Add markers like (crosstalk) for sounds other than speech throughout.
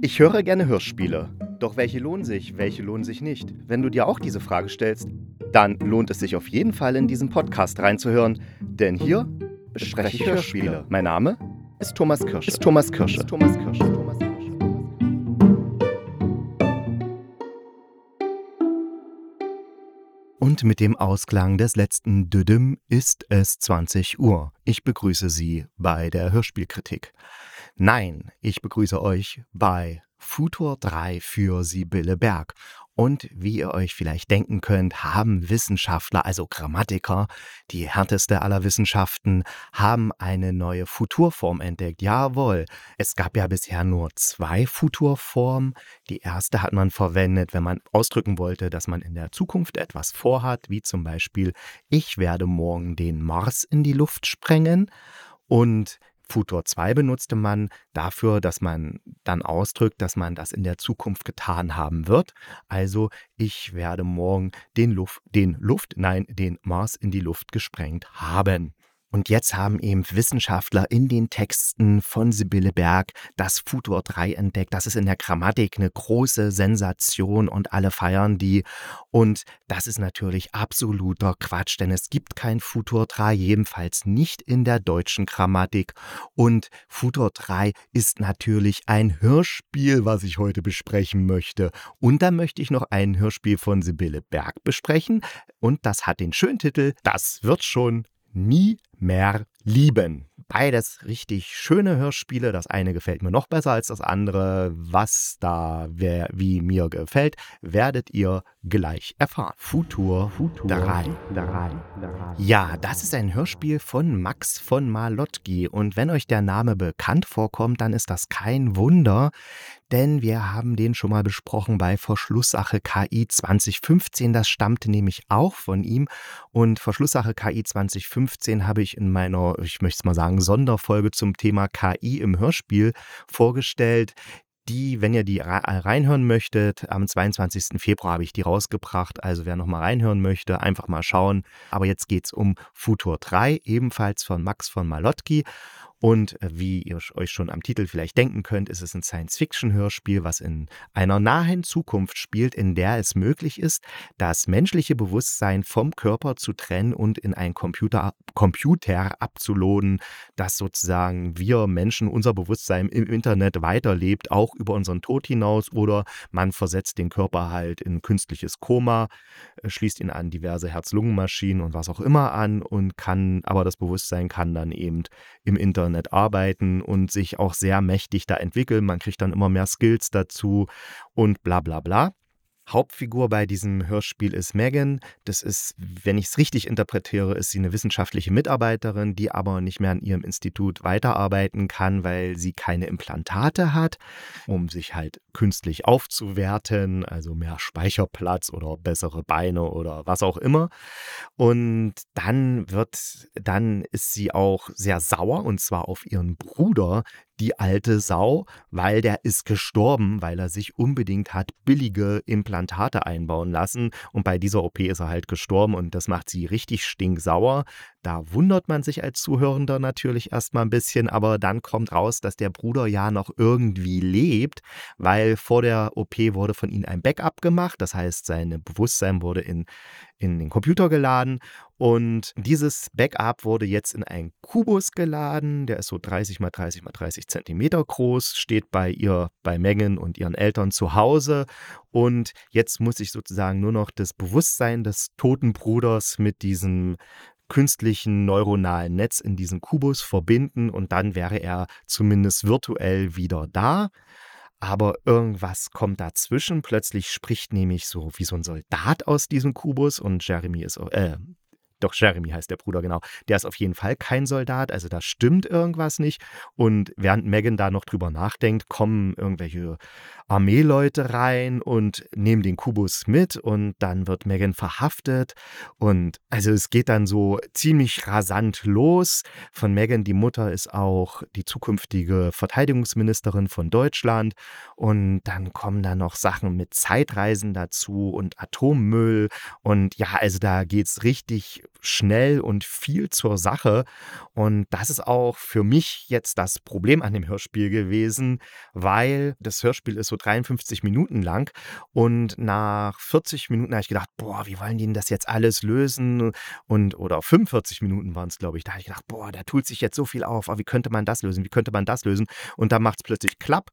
Ich höre gerne Hörspiele. Doch welche lohnen sich, welche lohnen sich nicht? Wenn du dir auch diese Frage stellst, dann lohnt es sich auf jeden Fall in diesen Podcast reinzuhören, denn hier bespreche ich Hörspiele. Mein Name ist Thomas Kirsche. Ist Thomas Kirsche. Ist Thomas Kirsche. Thomas Kirsche. Und mit dem Ausklang des letzten Düdüm ist es 20 Uhr. Ich begrüße Sie bei der Hörspielkritik. Nein, ich begrüße euch bei Futur 3 für Sibylle Berg. Und wie ihr euch vielleicht denken könnt, haben Wissenschaftler, also Grammatiker, die härteste aller Wissenschaften, haben eine neue Futurform entdeckt. Jawohl, es gab ja bisher nur zwei Futurformen. Die erste hat man verwendet, wenn man ausdrücken wollte, dass man in der Zukunft etwas vorhat, wie zum Beispiel, ich werde morgen den Mars in die Luft sprengen. Und Futur 2 benutzte man dafür, dass man dann ausdrückt, dass man das in der Zukunft getan haben wird. Also ich werde morgen den Luft, den Luft, nein, den Mars in die Luft gesprengt haben. Und jetzt haben eben Wissenschaftler in den Texten von Sibylle Berg das Futur 3 entdeckt. Das ist in der Grammatik eine große Sensation und alle feiern die. Und das ist natürlich absoluter Quatsch, denn es gibt kein Futur 3, jedenfalls nicht in der deutschen Grammatik. Und Futur 3 ist natürlich ein Hörspiel, was ich heute besprechen möchte. Und da möchte ich noch ein Hörspiel von Sibylle Berg besprechen. Und das hat den schönen Titel Das wird schon nie mehr lieben. Beides richtig schöne Hörspiele. Das eine gefällt mir noch besser als das andere. Was da wer, wie mir gefällt, werdet ihr gleich erfahren. Futur, Futur 3. 3. Ja, das ist ein Hörspiel von Max von Malotki. Und wenn euch der Name bekannt vorkommt, dann ist das kein Wunder, denn wir haben den schon mal besprochen bei Verschlusssache KI 2015. Das stammte nämlich auch von ihm. Und Verschlusssache KI 2015 habe ich in meiner, ich möchte es mal sagen, Sonderfolge zum Thema KI im Hörspiel vorgestellt die, wenn ihr die reinhören möchtet, am 22. Februar habe ich die rausgebracht. Also wer nochmal reinhören möchte, einfach mal schauen. Aber jetzt geht es um Futur 3, ebenfalls von Max von Malotki. Und äh, wie ihr euch schon am Titel vielleicht denken könnt, ist es ein Science-Fiction-Hörspiel, was in einer nahen Zukunft spielt, in der es möglich ist, das menschliche Bewusstsein vom Körper zu trennen und in einen Computer, Computer abzuladen, das sozusagen wir Menschen unser Bewusstsein im Internet weiterlebt, auch über unseren Tod hinaus oder man versetzt den Körper halt in künstliches Koma, äh, schließt ihn an diverse Herz-Lungen-Maschinen und was auch immer an und kann, aber das Bewusstsein kann dann eben im Internet Internet arbeiten und sich auch sehr mächtig da entwickeln. Man kriegt dann immer mehr Skills dazu und bla bla bla. Hauptfigur bei diesem Hörspiel ist Megan. Das ist, wenn ich es richtig interpretiere, ist sie eine wissenschaftliche Mitarbeiterin, die aber nicht mehr an ihrem Institut weiterarbeiten kann, weil sie keine Implantate hat, um sich halt künstlich aufzuwerten, also mehr Speicherplatz oder bessere Beine oder was auch immer. Und dann wird, dann ist sie auch sehr sauer und zwar auf ihren Bruder, die alte Sau, weil der ist gestorben, weil er sich unbedingt hat billige Implantate einbauen lassen. Und bei dieser OP ist er halt gestorben und das macht sie richtig stinksauer. Da wundert man sich als Zuhörender natürlich erstmal ein bisschen, aber dann kommt raus, dass der Bruder ja noch irgendwie lebt, weil vor der OP wurde von ihm ein Backup gemacht. Das heißt, sein Bewusstsein wurde in, in den Computer geladen und dieses Backup wurde jetzt in einen Kubus geladen. Der ist so 30 mal 30 mal 30 Zentimeter groß, steht bei ihr, bei Megan und ihren Eltern zu Hause. Und jetzt muss ich sozusagen nur noch das Bewusstsein des toten Bruders mit diesem künstlichen neuronalen Netz in diesen Kubus verbinden und dann wäre er zumindest virtuell wieder da. Aber irgendwas kommt dazwischen. Plötzlich spricht nämlich so wie so ein Soldat aus diesem Kubus und Jeremy ist, äh, doch Jeremy heißt der Bruder, genau. Der ist auf jeden Fall kein Soldat, also da stimmt irgendwas nicht. Und während Megan da noch drüber nachdenkt, kommen irgendwelche Armeeleute rein und nehmen den Kubus mit und dann wird Megan verhaftet. Und also es geht dann so ziemlich rasant los. Von Megan, die Mutter ist auch die zukünftige Verteidigungsministerin von Deutschland. Und dann kommen da noch Sachen mit Zeitreisen dazu und Atommüll. Und ja, also da geht es richtig schnell und viel zur Sache. Und das ist auch für mich jetzt das Problem an dem Hörspiel gewesen, weil das Hörspiel ist so 53 Minuten lang und nach 40 Minuten habe ich gedacht, boah, wie wollen die denn das jetzt alles lösen? Und oder 45 Minuten waren es, glaube ich. Da habe ich gedacht, boah, da tut sich jetzt so viel auf. Aber wie könnte man das lösen? Wie könnte man das lösen? Und dann macht es plötzlich klapp.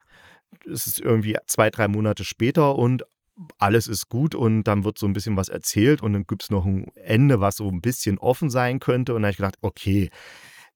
Es ist irgendwie zwei, drei Monate später und alles ist gut und dann wird so ein bisschen was erzählt und dann gibt es noch ein Ende, was so ein bisschen offen sein könnte. Und dann habe ich gedacht, okay,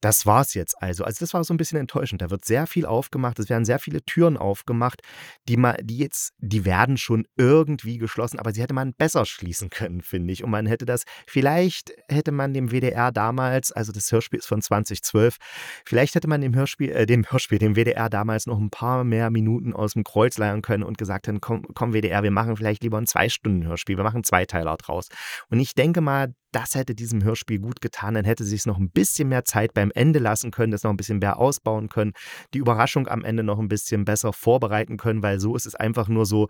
das war's jetzt also. Also das war so ein bisschen enttäuschend. Da wird sehr viel aufgemacht, es werden sehr viele Türen aufgemacht, die man, die jetzt, die werden schon irgendwie geschlossen, aber sie hätte man besser schließen können, finde ich. Und man hätte das, vielleicht hätte man dem WDR damals, also das Hörspiel ist von 2012, vielleicht hätte man dem Hörspiel, äh, dem Hörspiel, dem WDR damals noch ein paar mehr Minuten aus dem Kreuz leiern können und gesagt haben, komm, komm WDR, wir machen vielleicht lieber ein Zwei-Stunden-Hörspiel, wir machen Zweiteiler draus. Und ich denke mal, das hätte diesem Hörspiel gut getan. Dann hätte sich noch ein bisschen mehr Zeit beim Ende lassen können, das noch ein bisschen mehr ausbauen können, die Überraschung am Ende noch ein bisschen besser vorbereiten können, weil so ist es einfach nur so,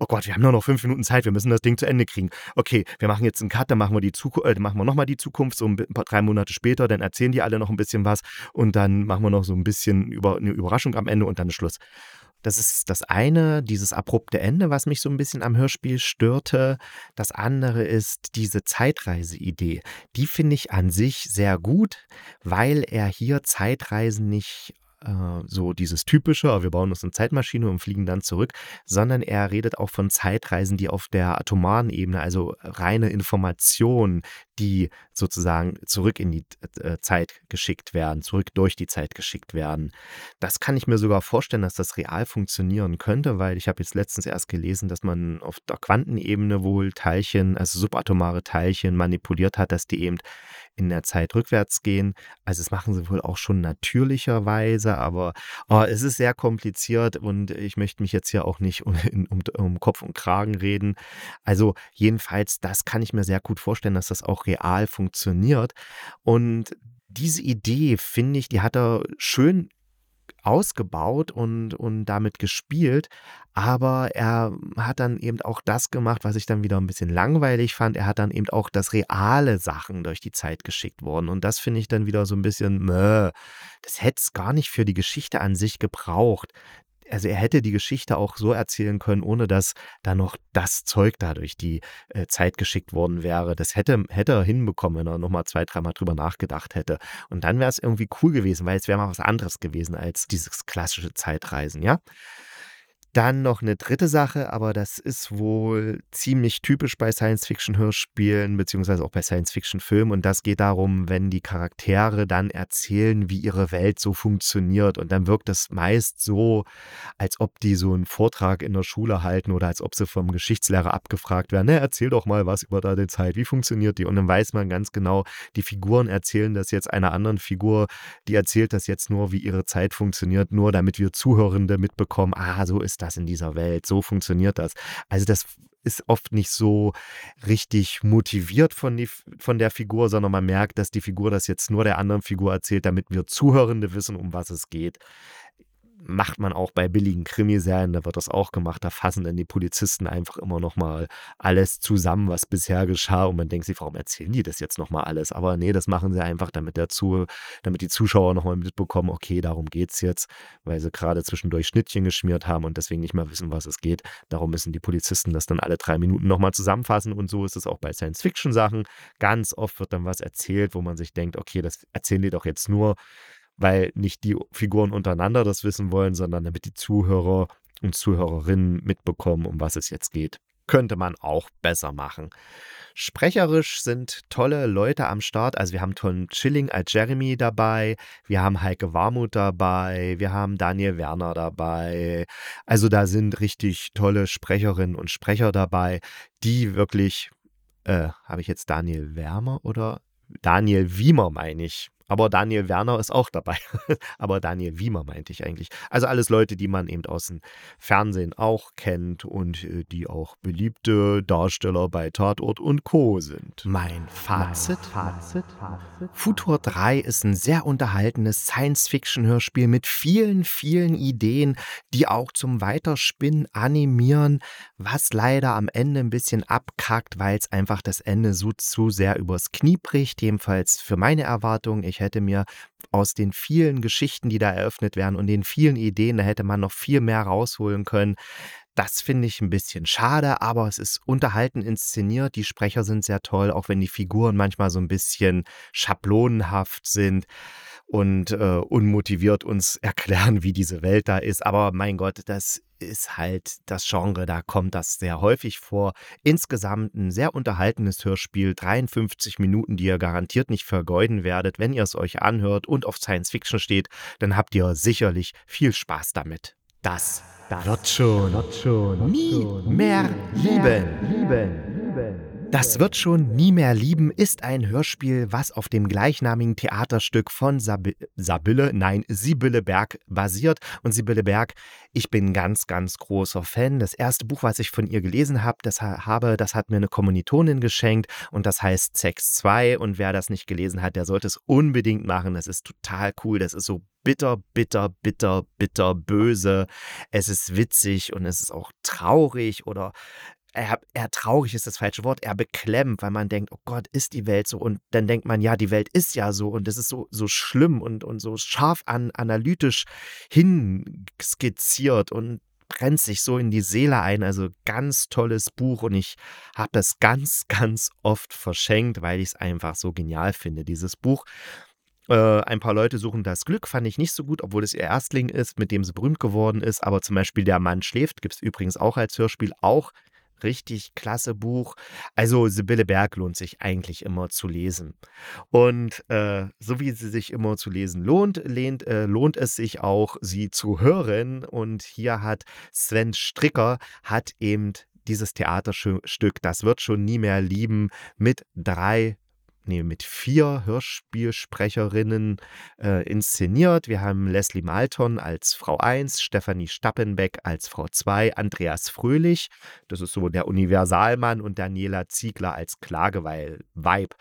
oh Gott, wir haben nur noch fünf Minuten Zeit, wir müssen das Ding zu Ende kriegen. Okay, wir machen jetzt einen Cut, dann machen wir die Zukunft, äh, machen wir nochmal die Zukunft, so ein paar, drei Monate später, dann erzählen die alle noch ein bisschen was und dann machen wir noch so ein bisschen über, eine Überraschung am Ende und dann ist Schluss. Das ist das eine, dieses abrupte Ende, was mich so ein bisschen am Hörspiel störte. Das andere ist diese Zeitreise-Idee. Die finde ich an sich sehr gut, weil er hier Zeitreisen nicht äh, so dieses typische, oh, wir bauen uns eine Zeitmaschine und fliegen dann zurück, sondern er redet auch von Zeitreisen, die auf der atomaren Ebene, also reine Information, die sozusagen zurück in die äh, Zeit geschickt werden, zurück durch die Zeit geschickt werden. Das kann ich mir sogar vorstellen, dass das real funktionieren könnte, weil ich habe jetzt letztens erst gelesen, dass man auf der Quantenebene wohl Teilchen, also subatomare Teilchen manipuliert hat, dass die eben in der Zeit rückwärts gehen. Also das machen sie wohl auch schon natürlicherweise, aber oh, es ist sehr kompliziert und ich möchte mich jetzt hier auch nicht um, um, um Kopf und Kragen reden. Also jedenfalls, das kann ich mir sehr gut vorstellen, dass das auch real funktioniert. Und diese Idee, finde ich, die hat er schön ausgebaut und, und damit gespielt, aber er hat dann eben auch das gemacht, was ich dann wieder ein bisschen langweilig fand. Er hat dann eben auch das reale Sachen durch die Zeit geschickt worden. Und das finde ich dann wieder so ein bisschen, meh, das hätte es gar nicht für die Geschichte an sich gebraucht also er hätte die Geschichte auch so erzählen können, ohne dass da noch das Zeug da durch die äh, Zeit geschickt worden wäre. Das hätte, hätte er hinbekommen, wenn er nochmal zwei, dreimal drüber nachgedacht hätte. Und dann wäre es irgendwie cool gewesen, weil es wäre mal was anderes gewesen als dieses klassische Zeitreisen, ja. Dann noch eine dritte Sache, aber das ist wohl ziemlich typisch bei Science-Fiction-Hörspielen, beziehungsweise auch bei Science-Fiction-Filmen. Und das geht darum, wenn die Charaktere dann erzählen, wie ihre Welt so funktioniert. Und dann wirkt das meist so, als ob die so einen Vortrag in der Schule halten oder als ob sie vom Geschichtslehrer abgefragt werden. Na, erzähl doch mal was über deine Zeit. Wie funktioniert die? Und dann weiß man ganz genau, die Figuren erzählen das jetzt einer anderen Figur, die erzählt das jetzt nur, wie ihre Zeit funktioniert, nur damit wir Zuhörende mitbekommen, ah, so das in dieser Welt, so funktioniert das. Also das ist oft nicht so richtig motiviert von, die, von der Figur, sondern man merkt, dass die Figur das jetzt nur der anderen Figur erzählt, damit wir Zuhörende wissen, um was es geht macht man auch bei billigen Krimiserien, da wird das auch gemacht, da fassen dann die Polizisten einfach immer nochmal alles zusammen, was bisher geschah und man denkt sich, warum erzählen die das jetzt nochmal alles? Aber nee, das machen sie einfach, damit, der Zu damit die Zuschauer nochmal mitbekommen, okay, darum geht es jetzt, weil sie gerade zwischendurch Schnittchen geschmiert haben und deswegen nicht mehr wissen, was es geht. Darum müssen die Polizisten das dann alle drei Minuten nochmal zusammenfassen und so ist es auch bei Science-Fiction-Sachen. Ganz oft wird dann was erzählt, wo man sich denkt, okay, das erzählen die doch jetzt nur, weil nicht die Figuren untereinander das wissen wollen, sondern damit die Zuhörer und Zuhörerinnen mitbekommen, um was es jetzt geht. Könnte man auch besser machen. Sprecherisch sind tolle Leute am Start. Also wir haben Tom Chilling als Jeremy dabei, wir haben Heike Warmuth dabei, wir haben Daniel Werner dabei. Also da sind richtig tolle Sprecherinnen und Sprecher dabei, die wirklich, äh, habe ich jetzt Daniel Wärmer oder Daniel Wiemer meine ich Aber Daniel Werner ist auch dabei. (laughs) Aber Daniel Wiemer meinte ich eigentlich. Also alles Leute, die man eben aus dem Fernsehen auch kennt und äh, die auch beliebte Darsteller bei Tatort und Co. sind. Mein Fazit. Fazit. Futur 3 ist ein sehr unterhaltenes Science-Fiction-Hörspiel mit vielen, vielen Ideen, die auch zum Weiterspinnen animieren, was leider am Ende ein bisschen abkackt, weil es einfach das Ende so zu sehr übers Knie bricht. Jedenfalls für meine Erwartungen. Ich hätte mir aus den vielen Geschichten, die da eröffnet werden und den vielen Ideen, da hätte man noch viel mehr rausholen können. Das finde ich ein bisschen schade, aber es ist unterhalten inszeniert. Die Sprecher sind sehr toll, auch wenn die Figuren manchmal so ein bisschen schablonenhaft sind und äh, unmotiviert uns (laughs) erklären, wie diese Welt da ist. Aber mein Gott, das ist halt das Genre, da kommt das sehr häufig vor. Insgesamt ein sehr unterhaltenes Hörspiel, 53 Minuten, die ihr garantiert nicht vergeuden werdet. Wenn ihr es euch anhört und auf Science Fiction steht, dann habt ihr sicherlich viel Spaß damit. Das, das wird schon, wird schon nie mehr lieben. lieben. lieben. Das wird schon nie mehr lieben ist ein Hörspiel, was auf dem gleichnamigen Theaterstück von Sabi Sabille, nein, Sibylle Berg basiert. Und Sibylle Berg, ich bin ganz, ganz großer Fan. Das erste Buch, was ich von ihr gelesen habe, das habe, das hat mir eine Kommilitonin geschenkt und das heißt Sex 2. Und wer das nicht gelesen hat, der sollte es unbedingt machen. Das ist total cool. Das ist so bitter, bitter, bitter, bitter, böse. Es ist witzig und es ist auch traurig oder er, er traurig ist das falsche Wort, er beklemmt, weil man denkt, oh Gott, ist die Welt so? Und dann denkt man, ja, die Welt ist ja so und es ist so, so schlimm und, und so scharf an, analytisch hinskizziert und brennt sich so in die Seele ein. Also ganz tolles Buch und ich habe das ganz, (laughs) ganz oft verschenkt, weil ich es einfach so genial finde, dieses Buch. Äh, ein paar Leute suchen das Glück, fand ich nicht so gut, obwohl es ihr Erstling ist, mit dem sie berühmt geworden ist. Aber zum Beispiel Der Mann schläft, gibt es übrigens auch als Hörspiel, auch richtig klasse Buch. Also Sibylle Berg lohnt sich eigentlich immer zu lesen. Und äh, so wie sie sich immer zu lesen lohnt, lehnt, äh, lohnt es sich auch, sie zu hören. Und hier hat Sven Stricker hat eben dieses Theaterstück, das wird schon nie mehr lieben, mit drei nee, mit vier Hörspielsprecherinnen äh, inszeniert. Wir haben Leslie Malton als Frau 1, Stefanie Stappenbeck als Frau 2, Andreas Fröhlich, das ist so der Universalmann, und Daniela Ziegler als Klageweil-Weib.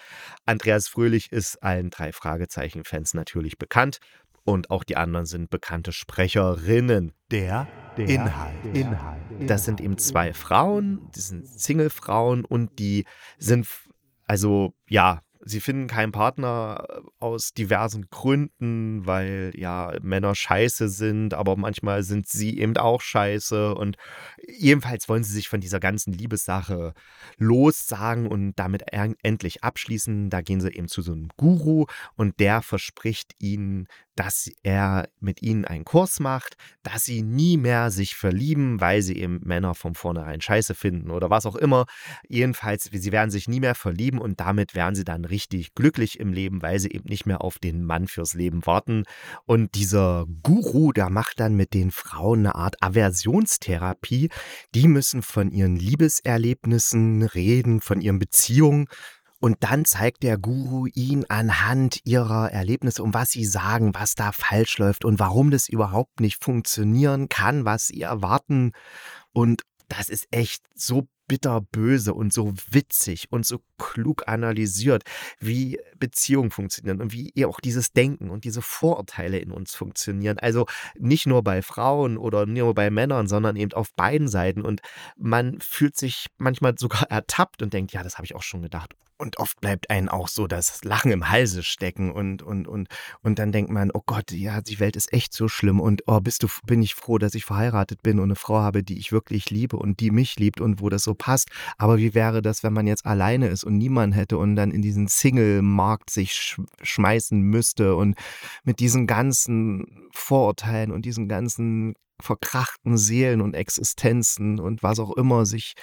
Andreas Fröhlich ist allen drei Fragezeichen-Fans natürlich bekannt. Und auch die anderen sind bekannte Sprecherinnen. Der, der Inhalt. Inhalt. Das sind eben zwei Frauen, die sind Single-Frauen und die sind also ja, sie finden keinen Partner äh, aus diversen Gründen, weil ja Männer scheiße sind, aber manchmal sind sie eben auch scheiße und jedenfalls wollen sie sich von dieser ganzen Liebessache lossagen und damit endlich abschließen. Da gehen sie eben zu so einem Guru und der verspricht ihnen dass er mit ihnen einen Kurs macht, dass sie nie mehr sich verlieben, weil sie eben Männer von vornherein scheiße finden oder was auch immer. Jedenfalls, sie werden sich nie mehr verlieben und damit werden sie dann richtig glücklich im Leben, weil sie eben nicht mehr auf den Mann fürs Leben warten. Und dieser Guru, der macht dann mit den Frauen eine Art Aversionstherapie. Die müssen von ihren Liebeserlebnissen reden, von ihren Beziehungen und dann zeigt der Guru ihn anhand ihrer Erlebnisse, um was sie sagen, was da falsch läuft und warum das überhaupt nicht funktionieren kann, was sie erwarten. Und das ist echt so bitterböse und so witzig und so klug analysiert, wie Beziehungen funktionieren und wie auch dieses Denken und diese Vorurteile in uns funktionieren. Also nicht nur bei Frauen oder nur bei Männern, sondern eben auf beiden Seiten. Und man fühlt sich manchmal sogar (laughs) ertappt und denkt, ja, das habe ich auch schon gedacht. Und oft bleibt einem auch so das Lachen im Halse stecken und, und, und, und dann denkt man, oh Gott, ja, die Welt ist echt so schlimm und oh, bist du, bin ich froh, dass ich verheiratet bin und eine Frau habe, die ich wirklich liebe und die mich liebt und wo das so passt. Aber wie wäre das, wenn man jetzt alleine ist und niemand hätte und dann in diesen Single-Markt sich sch schmeißen müsste und mit diesen ganzen Vorurteilen und diesen ganzen verkrachten Seelen und Existenzen und was auch immer sich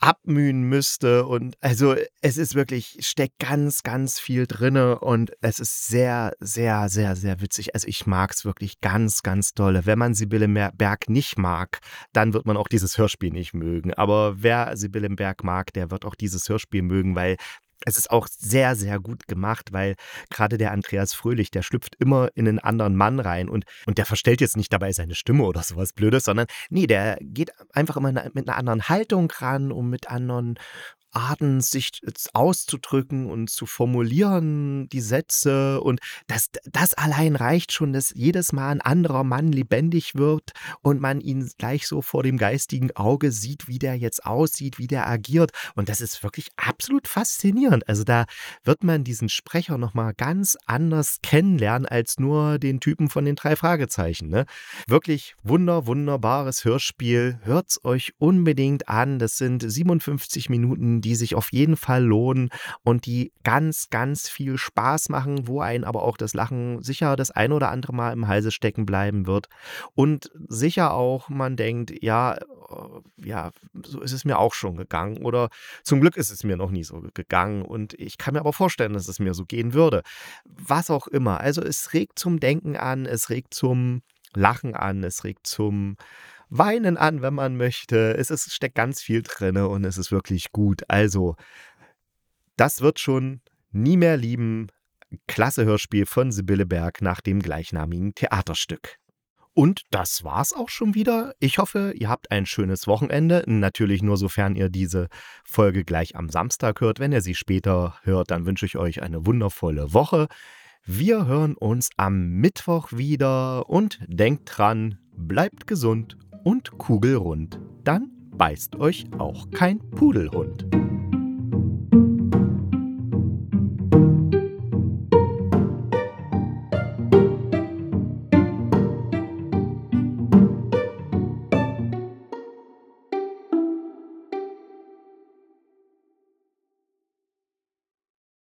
abmühen müsste. Und also es ist wirklich, steckt ganz, ganz viel drinne und es ist sehr, sehr, sehr, sehr witzig. Also ich mag es wirklich ganz, ganz dolle. Wenn man Sibylle Berg nicht mag, dann wird man auch dieses Hörspiel nicht mögen. Aber wer Sibylle Berg mag, der wird auch dieses Hörspiel mögen, weil Es ist auch sehr, sehr gut gemacht, weil gerade der Andreas Fröhlich, der schlüpft immer in einen anderen Mann rein und, und der verstellt jetzt nicht dabei seine Stimme oder sowas Blödes, sondern nee, der geht einfach immer mit einer anderen Haltung ran und mit anderen Arten, sich auszudrücken und zu formulieren, die Sätze. Und das, das allein reicht schon, dass jedes Mal ein anderer Mann lebendig wird und man ihn gleich so vor dem geistigen Auge sieht, wie der jetzt aussieht, wie der agiert. Und das ist wirklich absolut faszinierend. Also da wird man diesen Sprecher nochmal ganz anders kennenlernen als nur den Typen von den drei Fragezeichen. Ne? Wirklich wunder, wunderbares Hörspiel. Hört's euch unbedingt an. Das sind 57 Minuten die sich auf jeden Fall lohnen und die ganz, ganz viel Spaß machen, wo ein aber auch das Lachen sicher das ein oder andere Mal im Halse stecken bleiben wird. Und sicher auch, man denkt, ja, äh, ja, so ist es mir auch schon gegangen. Oder zum Glück ist es mir noch nie so gegangen. Und ich kann mir aber vorstellen, dass es mir so gehen würde. Was auch immer. Also es regt zum Denken an, es regt zum Lachen an, es regt zum Weinen an, wenn man möchte. Es ist, steckt ganz viel drin und es ist wirklich gut. Also, das wird schon nie mehr lieben. Klasse Hörspiel von Sibylle Berg nach dem gleichnamigen Theaterstück. Und das war's auch schon wieder. Ich hoffe, ihr habt ein schönes Wochenende. Natürlich nur sofern ihr diese Folge gleich am Samstag hört. Wenn ihr sie später hört, dann wünsche ich euch eine wundervolle Woche. Wir hören uns am Mittwoch wieder und denkt dran, bleibt gesund und kugelrund. Dann beißt euch auch kein Pudelhund.